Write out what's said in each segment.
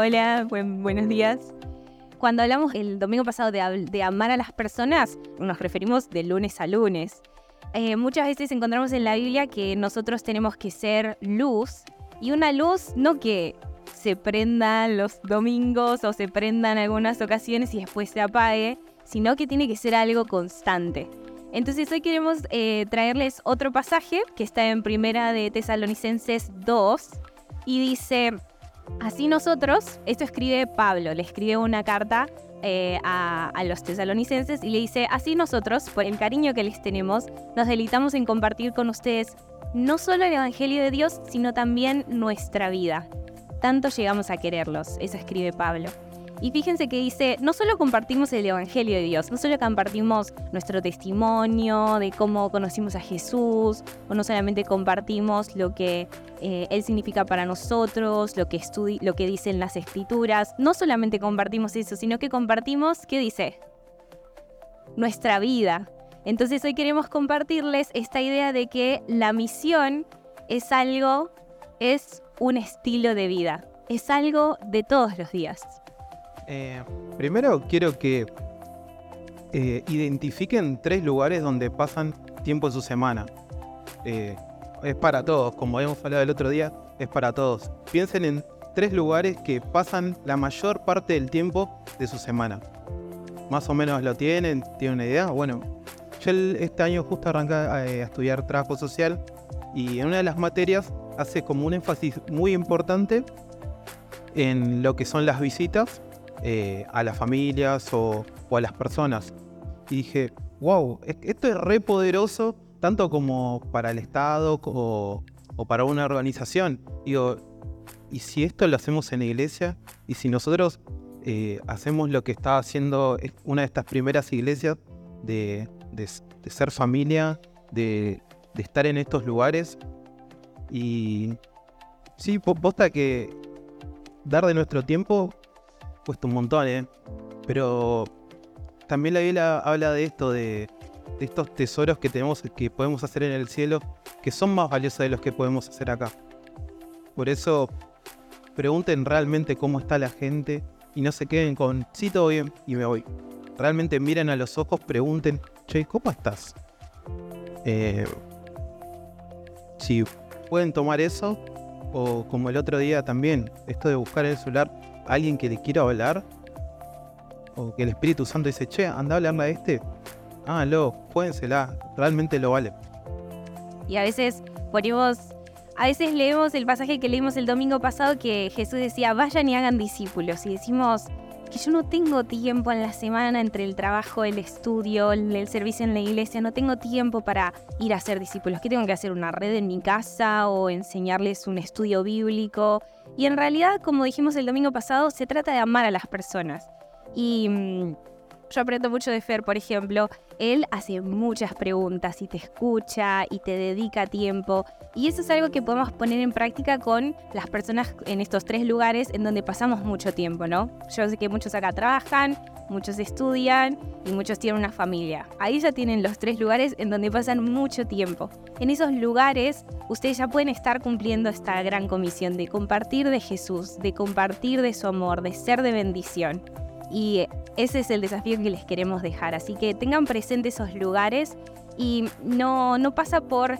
Hola, buenos días. Cuando hablamos el domingo pasado de, amar a las personas, nos referimos de lunes a lunes. Eh, muchas veces encontramos en la Biblia que nosotros tenemos que ser luz y una luz no que se prenda los domingos o se prenda en algunas ocasiones y después se apague, sino que tiene que ser algo constante. Entonces hoy queremos eh, traerles otro pasaje que está en Primera de Tesalonicenses 2 y dice, así nosotros, esto escribe Pablo, le escribe una carta eh, a, a, los tesalonicenses y le dice, así nosotros, por el cariño que les tenemos, nos deleitamos en compartir con ustedes no solo el Evangelio de Dios, sino también nuestra vida. Tanto llegamos a quererlos, eso escribe Pablo. Y fíjense que dice, no solo compartimos el Evangelio de Dios, no solo compartimos nuestro testimonio de cómo conocimos a Jesús, o no solamente compartimos lo que eh, Él significa para nosotros, lo que, lo que dicen las escrituras, no solamente compartimos eso, sino que compartimos, ¿qué dice? Nuestra vida. Entonces hoy queremos compartirles esta idea de que la misión es algo, es un estilo de vida, es algo de todos los días. Eh, primero quiero que eh, identifiquen tres lugares donde pasan tiempo en su semana. Eh, es para todos, como habíamos hablado el otro día, es para todos. Piensen en tres lugares que pasan la mayor parte del tiempo de su semana. Más o menos lo tienen, tienen una idea. Bueno, yo este año justo arranqué a, estudiar trabajo social y en una de las materias hace como un énfasis muy importante en lo que son las visitas eh, a las familias o, a las personas. Y dije, wow, esto es re poderoso, tanto como para el Estado o, para una organización. Digo, y si esto lo hacemos en la iglesia, y si nosotros eh, hacemos lo que está haciendo una de estas primeras iglesias de, ser familia, de, de, estar en estos lugares, y sí, posta que dar de nuestro tiempo puesto un montón, ¿eh? Pero también la Biblia habla de esto, de, estos tesoros que tenemos, que podemos hacer en el cielo, que son más valiosos de los que podemos hacer acá. Por eso, pregunten realmente cómo está la gente y no se queden con, sí, todo bien, y me voy. Realmente miren a los ojos, pregunten, che, ¿cómo estás? Eh, si pueden tomar eso, o como el otro día también, esto de buscar el celular, alguien que le quiera hablar, o que el Espíritu Santo dice, che, anda a hablarle a este, háganlo, juéguensela, realmente lo vale. Y a veces ponemos, a veces leemos el pasaje que leímos el domingo pasado que Jesús decía, vayan y hagan discípulos. Y decimos que yo no tengo tiempo en la semana entre el trabajo, el estudio, el, servicio en la iglesia, no tengo tiempo para ir a hacer discípulos. ¿Qué tengo que hacer? ¿Una red en mi casa o enseñarles un estudio bíblico? Y en realidad, como dijimos el domingo pasado, se trata de amar a las personas. Y mm, yo aprendo mucho de Fer, por ejemplo. Él hace muchas preguntas y te escucha y te dedica tiempo. Y eso es algo que podemos poner en práctica con las personas en estos tres lugares en donde pasamos mucho tiempo, ¿no? Yo sé que muchos acá trabajan, muchos estudian y muchos tienen una familia. Ahí ya tienen los tres lugares en donde pasan mucho tiempo. En esos lugares ustedes ya pueden estar cumpliendo esta gran comisión de compartir de Jesús, de compartir de su amor, de ser de bendición. Y ese es el desafío que les queremos dejar. Así que tengan presente esos lugares y no, no pasa por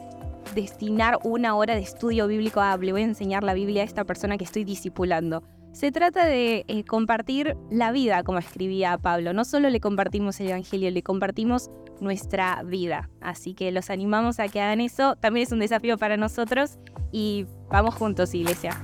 destinar una hora de estudio bíblico a le voy a enseñar la Biblia a esta persona que estoy discipulando. Se trata de eh, compartir la vida, como escribía Pablo. No solo le compartimos el Evangelio, le compartimos nuestra vida. Así que los animamos a que hagan eso. También es un desafío para nosotros y vamos juntos, iglesia.